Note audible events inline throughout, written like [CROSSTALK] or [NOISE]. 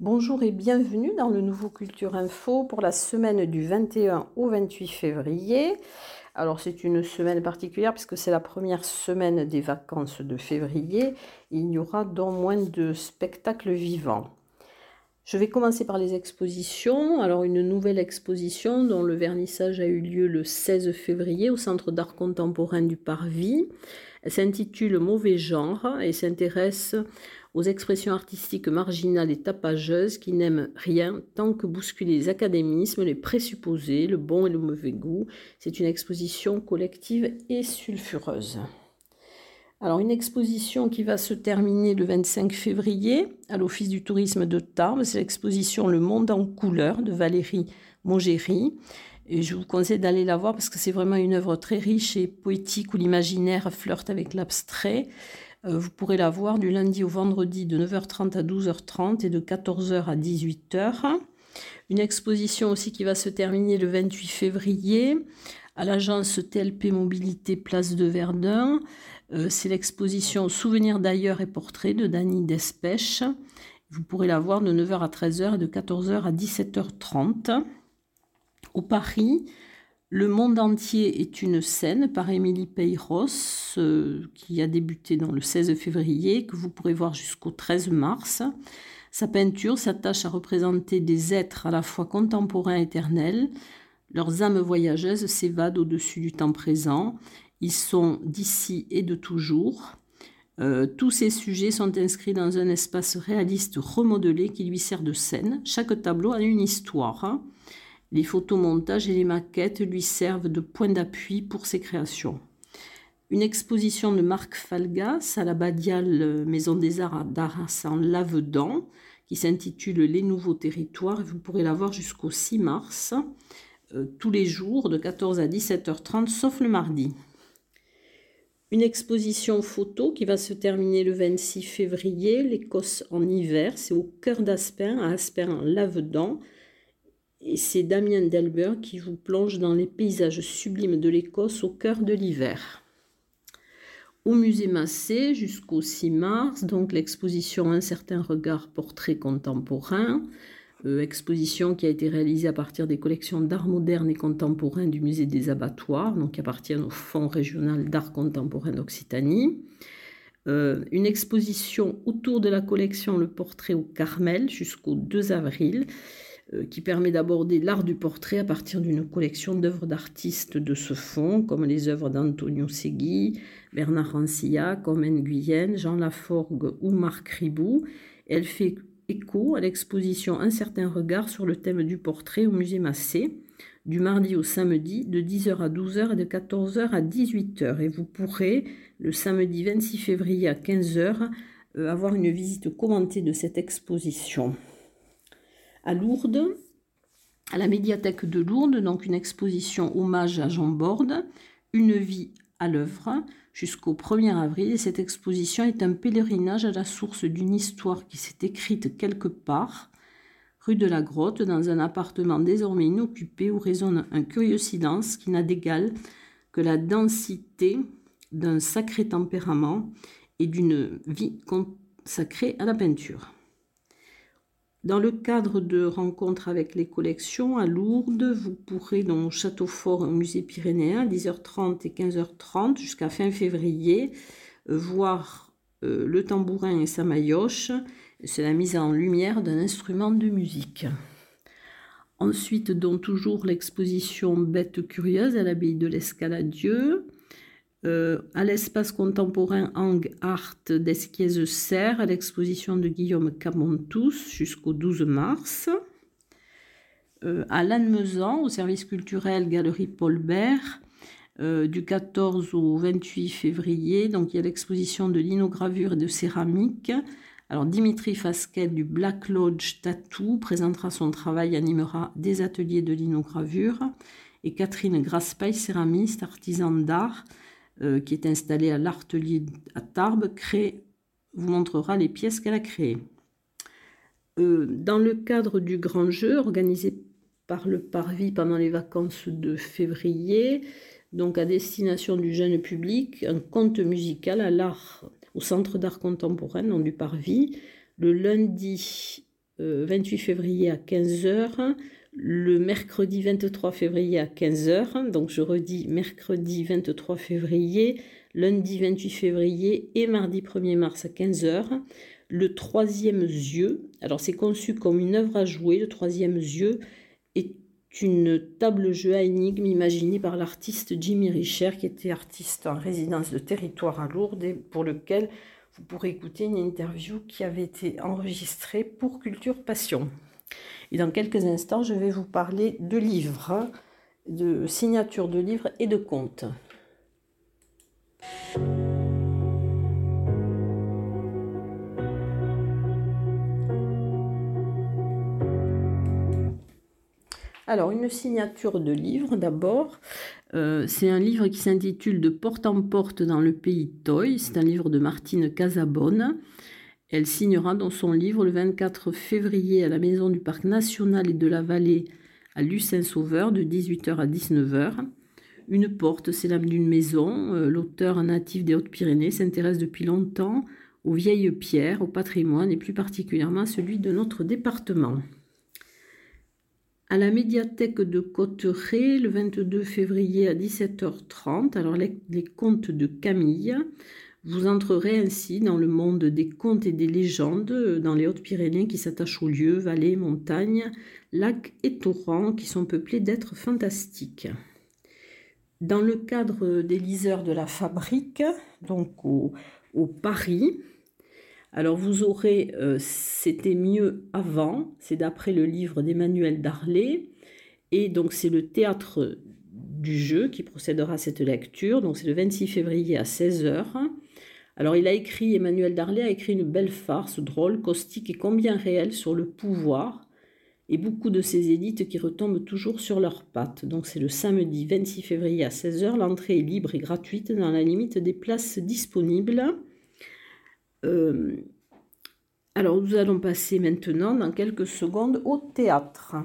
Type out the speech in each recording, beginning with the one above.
Bonjour et bienvenue dans le nouveau Culture Info pour la semaine du 21 au 28 février. Alors c'est une semaine particulière puisque c'est la première semaine des vacances de février. Il y aura donc moins de spectacles vivants. Je vais commencer par les expositions. Alors une nouvelle exposition dont le vernissage a eu lieu le 16 février au Centre d'art contemporain du Parvis. Elle s'intitule Mauvais genre et s'intéresse aux expressions artistiques marginales et tapageuses qui n'aiment rien tant que bousculer les académismes, les présupposés, le bon et le mauvais goût. C'est une exposition collective et sulfureuse. Alors une exposition qui va se terminer le 25 février à l'Office du tourisme de Tarbes, c'est l'exposition Le monde en couleurs de Valérie Mongéry. Et je vous conseille d'aller la voir parce que c'est vraiment une œuvre très riche et poétique où l'imaginaire flirte avec l'abstrait. Euh, vous pourrez la voir du lundi au vendredi de 9h30 à 12h30 et de 14h à 18h. Une exposition aussi qui va se terminer le 28 février à l'agence TLP Mobilité Place de Verdun. Euh, c'est l'exposition Souvenirs d'ailleurs et portraits de Dany Despèche. Vous pourrez la voir de 9h à 13h et de 14h à 17h30. Au Paris, le monde entier est une scène par Émilie Peyros, euh, qui a débuté dans le 16 février, que vous pourrez voir jusqu'au 13 mars. Sa peinture s'attache à représenter des êtres à la fois contemporains et éternels. Leurs âmes voyageuses s'évadent au-dessus du temps présent. Ils sont d'ici et de toujours. Euh, tous ces sujets sont inscrits dans un espace réaliste remodelé qui lui sert de scène. Chaque tableau a une histoire. Les photomontages et les maquettes lui servent de point d'appui pour ses créations. Une exposition de Marc Falgas à la Badiale Maison des Arts d'Arras en Lavedan qui s'intitule Les Nouveaux Territoires. Vous pourrez la voir jusqu'au 6 mars, euh, tous les jours de 14 à 17h30, sauf le mardi. Une exposition photo qui va se terminer le 26 février, l'Écosse en hiver, c'est au cœur d'Aspin, à Aspin en Lavedan. C'est Damien Delbert qui vous plonge dans les paysages sublimes de l'Écosse au cœur de l'hiver. Au musée Massé jusqu'au 6 mars, donc l'exposition Un certain regard portrait contemporain, euh, exposition qui a été réalisée à partir des collections d'art moderne et contemporain du musée des abattoirs, donc qui appartiennent au Fonds régional d'art contemporain d'Occitanie. Euh, une exposition autour de la collection Le portrait au Carmel jusqu'au 2 avril qui permet d'aborder l'art du portrait à partir d'une collection d'œuvres d'artistes de ce fond, comme les œuvres d'Antonio Segui, Bernard Rancilla, Comène Guyenne, Jean Laforgue ou Marc Ribou. Elle fait écho à l'exposition Un certain regard sur le thème du portrait au musée Massé, du mardi au samedi, de 10h à 12h et de 14h à 18h. Et vous pourrez, le samedi 26 février à 15h, euh, avoir une visite commentée de cette exposition à Lourdes, à la médiathèque de Lourdes, donc une exposition hommage à Jean Borde, Une vie à l'œuvre, jusqu'au 1er avril. Et cette exposition est un pèlerinage à la source d'une histoire qui s'est écrite quelque part, rue de la Grotte, dans un appartement désormais inoccupé où résonne un curieux silence qui n'a d'égal que la densité d'un sacré tempérament et d'une vie consacrée à la peinture. Dans le cadre de rencontres avec les collections à Lourdes, vous pourrez dans Château Fort au musée pyrénéen 10h30 et 15h30 jusqu'à fin février euh, voir euh, le tambourin et sa maillotche. C'est la mise en lumière d'un instrument de musique. Ensuite, dont toujours l'exposition Bête curieuse à l'abbaye de l'Escaladieu. Euh, à l'espace contemporain Ang Art d'Esquiez-Serre, à l'exposition de Guillaume Camontous jusqu'au 12 mars. Euh, à Lannemezan, au service culturel Galerie Paul Bert, euh, du 14 au 28 février. Donc il y a l'exposition de linogravure et de céramique. Alors Dimitri Fasquet du Black Lodge Tattoo présentera son travail, animera des ateliers de linogravure. Et Catherine Graspail, céramiste, artisan d'art, euh, qui est installée à l'Artelier à Tarbes, vous montrera les pièces qu'elle a créées. Euh, dans le cadre du grand jeu organisé par le Parvis pendant les vacances de février, donc à destination du jeune public, un conte musical à l'art, au Centre d'art contemporain, nom du Parvis, le lundi 28 euh, février à 15h, le mercredi 23 février à 15h, donc je redis mercredi 23 février, lundi 28 février et mardi 1er mars à 15h. Le troisième yeux, alors c'est conçu comme une œuvre à jouer, le troisième yeux est une table-jeu à énigmes imaginée par l'artiste Jimmy Richer, qui était artiste en résidence de territoire à Lourdes et pour lequel vous pourrez écouter une interview qui avait été enregistrée pour Culture Passion. Et dans quelques instants, je vais vous parler de livres, de signatures de livres et de contes. Alors, une signature de livre d'abord. Euh, c'est un livre qui s'intitule De porte en porte dans le pays Toy. C'est un livre de Martine Casabonne. Elle signera dans son livre le 24 février à la Maison du Parc National et de la Vallée à Lucin-Sauveur de 18h à 19h. Une porte, c'est l'âme d'une maison. Euh, l'auteur natif des Hautes-Pyrénées s'intéresse depuis longtemps aux vieilles pierres, au patrimoine et plus particulièrement à celui de notre département à la médiathèque de Cotteret le 22 février à 17h30. Alors les, contes de Camille. Vous entrerez ainsi dans le monde des contes et des légendes dans les Hautes-Pyrénées qui s'attachent aux lieux, vallées, montagnes, lacs et torrents qui sont peuplés d'êtres fantastiques. Dans le cadre des liseurs de la fabrique, donc au Paris, alors vous aurez euh, C'était mieux avant, c'est d'après le livre d'Emmanuel Darlé, et donc c'est le théâtre du jeu qui procédera à cette lecture, donc c'est le 26 février à 16h. Alors il a écrit, Emmanuel Darlé a écrit une belle farce drôle, caustique et combien réelle sur le pouvoir, et beaucoup de ces élites qui retombent toujours sur leurs pattes. Donc c'est le samedi 26 février à 16h, l'entrée est libre et gratuite dans la limite des places disponibles. Euh, alors nous allons passer maintenant dans quelques secondes au théâtre.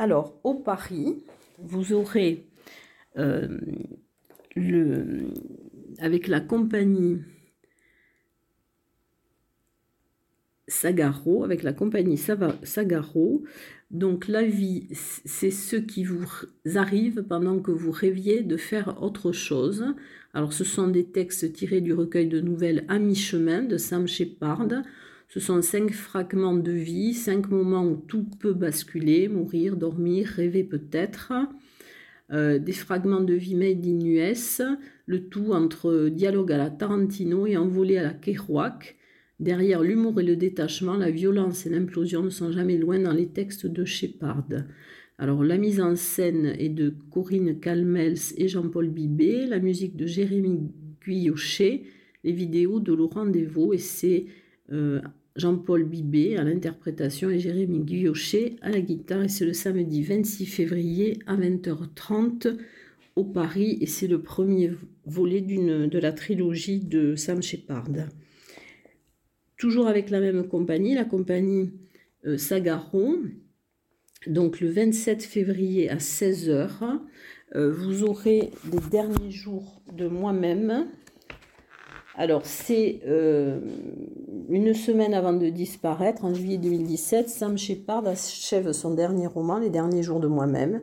Alors, au Paris, vous aurez euh, avec la compagnie Sagaro, avec la compagnie Sagaro. Donc la vie, c'est ce qui vous arrive pendant que vous rêviez de faire autre chose. Alors ce sont des textes tirés du recueil de nouvelles À mi-chemin de Sam Shepard. Ce sont cinq fragments de vie, cinq moments où tout peut basculer, mourir, dormir, rêver peut-être. Euh, des fragments de vie made in US, le tout entre dialogue à la Tarantino et envolé à la Kerouac. Derrière l'humour et le détachement, la violence et l'implosion ne sont jamais loin dans les textes de Shepard. Alors la mise en scène est de Corinne Calmels et Jean-Paul Bibé, la musique de Jérémy Guyochet, les vidéos de Laurent Devaux et c'est euh, Jean-Paul Bibé à l'interprétation et Jérémy Guyochet à la guitare et c'est le samedi 26 février à 20h30 au Paris et c'est le premier volet de la trilogie de Sam Shepard toujours avec la même compagnie, la compagnie euh, Sagaron. Donc le 27 février à 16h, euh, vous aurez les derniers jours de moi-même. Alors c'est euh, une semaine avant de disparaître, en juillet 2017, Sam Shepard achève son dernier roman, Les derniers jours de moi-même.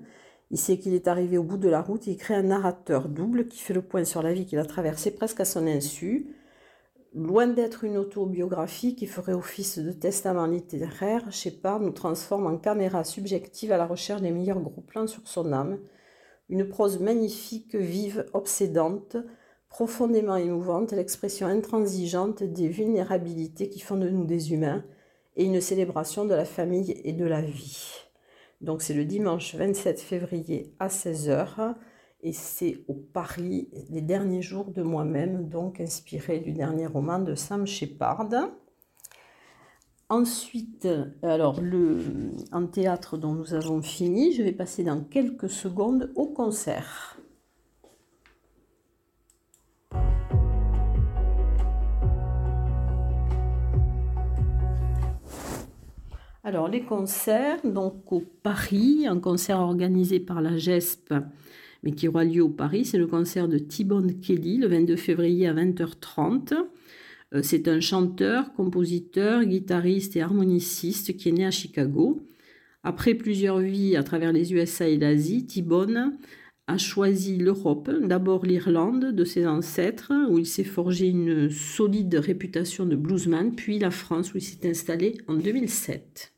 Il sait qu'il est arrivé au bout de la route, il crée un narrateur double qui fait le point sur la vie qu'il a traversée presque à son insu. Loin d'être une autobiographie qui ferait office de testament littéraire, Shepard nous transforme en caméra subjective à la recherche des meilleurs gros plans sur son âme. Une prose magnifique, vive, obsédante, profondément émouvante, l'expression intransigeante des vulnérabilités qui font de nous des humains et une célébration de la famille et de la vie. Donc c'est le dimanche 27 février à 16h et c'est au Paris, les derniers jours de moi-même, donc inspiré du dernier roman de Sam Shepard. Ensuite, alors le, en théâtre dont nous avons fini, je vais passer dans quelques secondes au concert. Alors, les concerts, donc au Paris, un concert organisé par la GESP, mais qui aura lieu au Paris, c'est le concert de T-Bone Kelly le 22 février à 20h30. Euh, c'est un chanteur, compositeur, guitariste et harmoniciste qui est né à Chicago. Après plusieurs vies à travers les USA et l'Asie, T-Bone a choisi l'Europe, d'abord l'Irlande de ses ancêtres, où il s'est forgé une solide réputation de bluesman, puis la France, où il s'est installé en 2007.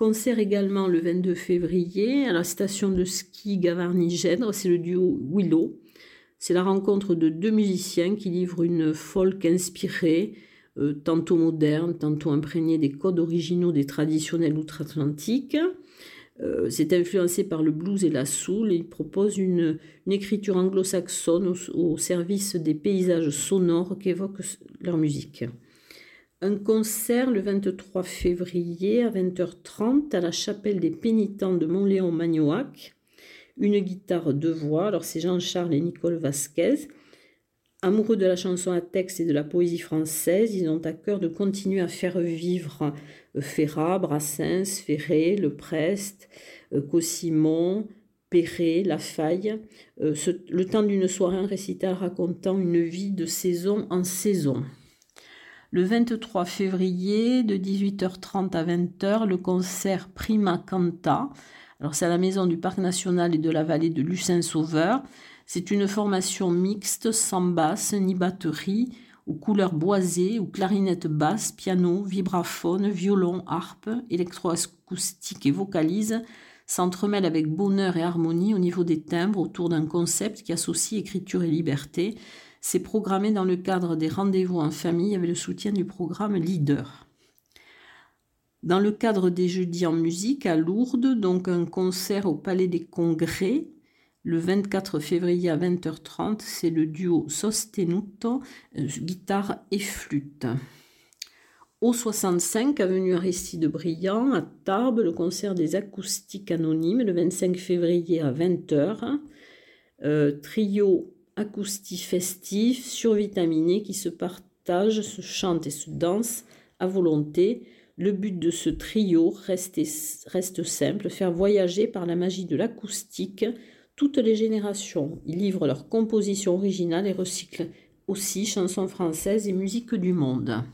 Concert également le 22 février à la station de ski Gavarnie-Gèdre, c'est le duo Willow. C'est la rencontre de deux musiciens qui livrent une folk inspirée, euh, tantôt moderne, tantôt imprégnée des codes originaux des traditionnels outre-Atlantique. Euh, c'est influencé par le blues et la soul. Il propose une, écriture anglo-saxonne au, service des paysages sonores qu'évoque leur musique un concert le 23 février à 20h30 à la chapelle des pénitents de Montléon-Magnoac. Une guitare, deux voix. Alors c'est Jean-Charles et Nicole Vasquez. Amoureux de la chanson à texte et de la poésie française, ils ont à cœur de continuer à faire vivre euh, Ferrat, Brassens, Ferré, Le Prest, euh, Cossimon, Perret, La Faille, euh, le temps d'une soirée en récital racontant une vie de saison en saison. Le 23 février, de 18h30 à 20h, le concert Prima Canta. Alors, c'est à la maison du Parc national et de la vallée de Lucin-Sauveur. C'est une formation mixte, sans basse ni batterie, aux couleurs boisées, ou clarinette basse, piano, vibraphone, violon, harpe, électroacoustique et vocalise s'entremêlent avec bonheur et harmonie au niveau des timbres autour d'un concept qui associe écriture et liberté c'est programmé dans le cadre des rendez-vous en famille avec le soutien du programme Leader. Dans le cadre des jeudis en musique à Lourdes, donc un concert au Palais des Congrès, le 24 février à 20h30, c'est le duo Sostenuto, euh, guitare et flûte. Au 65, avenue Aristide Briand, à Tarbes, le concert des acoustiques anonymes, le 25 février à 20h. Euh, trio acoustique-festif, survitaminé, qui se partage, se chante et se danse à volonté. Le but de ce trio reste, reste simple, faire voyager par la magie de l'acoustique toutes les générations. Ils livrent leurs compositions originales et recyclent aussi chansons françaises et musique du monde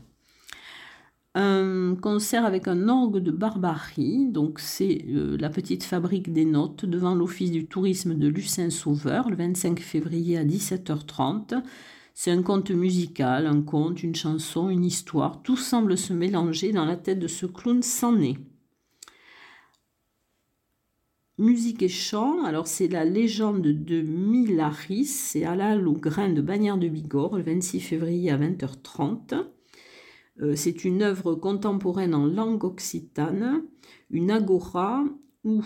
un concert avec un orgue de Barbarie, donc c'est euh, la petite fabrique des notes devant l'office du tourisme de Lucin-Sauveur le 25 février à 17h30. C'est un conte musical, un conte, une chanson, une histoire, tout semble se mélanger dans la tête de ce clown sans nez. Musique et chant, alors c'est la légende de Milaris, c'est Alal au grain de Bagnères de Bigorre le 26 février à 20h30. Euh, c'est une œuvre contemporaine en langue occitane, une agora où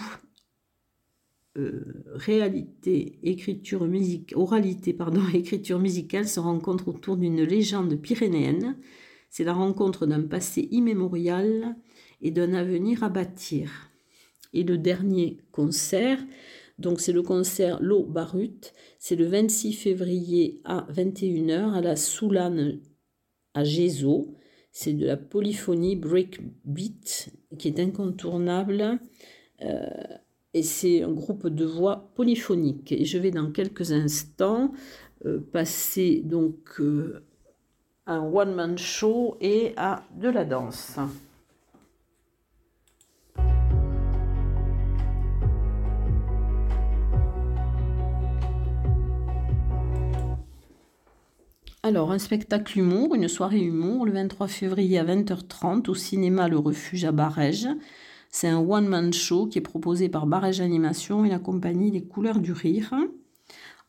euh, réalité, écriture musique, oralité, pardon, [LAUGHS] écriture musicale se rencontrent autour d'une légende pyrénéenne. C'est la rencontre d'un passé immémorial et d'un avenir à bâtir. Et le dernier concert, donc c'est le concert L'eau Barut, c'est le 26 février à 21h à la Soulane à Gézo. C'est de la polyphonie breakbeat qui est incontournable. Euh, et c'est un groupe de voix polyphoniques. Et je vais dans quelques instants euh, passer donc euh, à un one-man show et à de la danse. Alors, un spectacle humour, une soirée humour, le 23 février à 20h30 au cinéma Le Refuge à Barège. C'est un one-man show qui est proposé par Barège Animation et la compagnie Les Couleurs du Rire.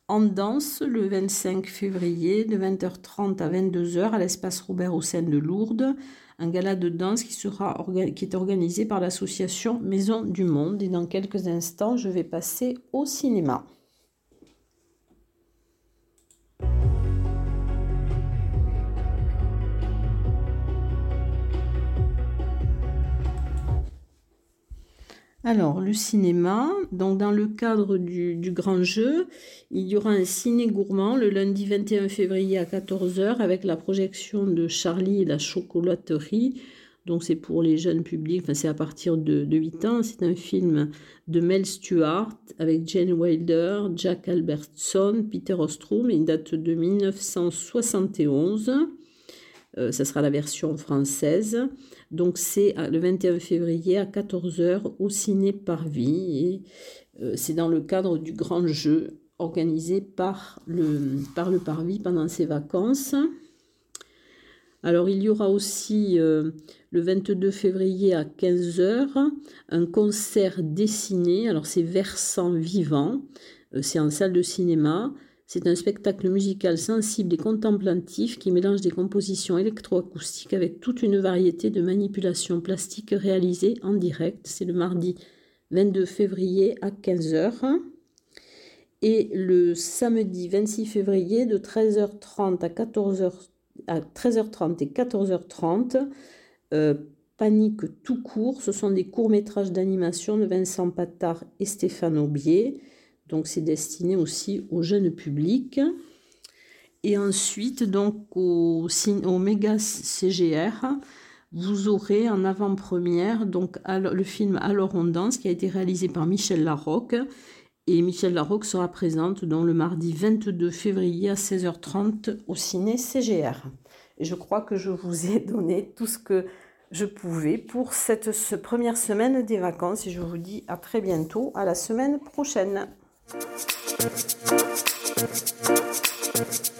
En danse, le 25 février, de 20h30 à 22h à l'espace Robert Hossein de Lourdes, un gala de danse qui, sera, qui est organisé par l'association Maison du Monde. Et dans quelques instants, je vais passer au cinéma. Alors, le cinéma, dans le cadre du, grand jeu, il y aura un ciné gourmand le lundi 21 février à 14h avec la projection de Charlie et la chocolaterie Donc c'est pour les jeunes publics, enfin c'est à partir de, 8 ans. C'est un film de Mel Stewart avec Jane Wilder, Jack Albertson, Peter Ostrom. Il date de 1971. Euh, ça sera la version française. Donc c'est le 21 février à 14h au Ciné Parvis. Euh, c'est dans le cadre du grand jeu organisé par le, par Parvis pendant ses vacances. Alors il y aura aussi euh, le 22 février à 15h un concert dessiné. Alors c'est Versant Vivant, euh, c'est en salle de cinéma. C'est un spectacle musical sensible et contemplatif qui mélange des compositions électroacoustiques avec toute une variété de manipulations plastiques réalisées en direct. C'est le mardi 22 février à 15h. Et le samedi 26 février de 13h30 à 14h à 13h30 et 14h30. Euh, Panique tout court, ce sont des courts-métrages d'animation de Vincent Patard et Stéphane Aubier. Donc c'est destiné aussi au jeune public. Et ensuite, donc au, au méga CGR, vous aurez en avant-première donc le film Alors on danse qui a été réalisé par Michel Larocque et Michel Larocque sera présente le mardi 22 février à 16h30 au ciné CGR. Et je crois que je vous ai donné tout ce que je pouvais pour cette première semaine des vacances et je vous dis à très bientôt, à la semaine prochaine. Thank you.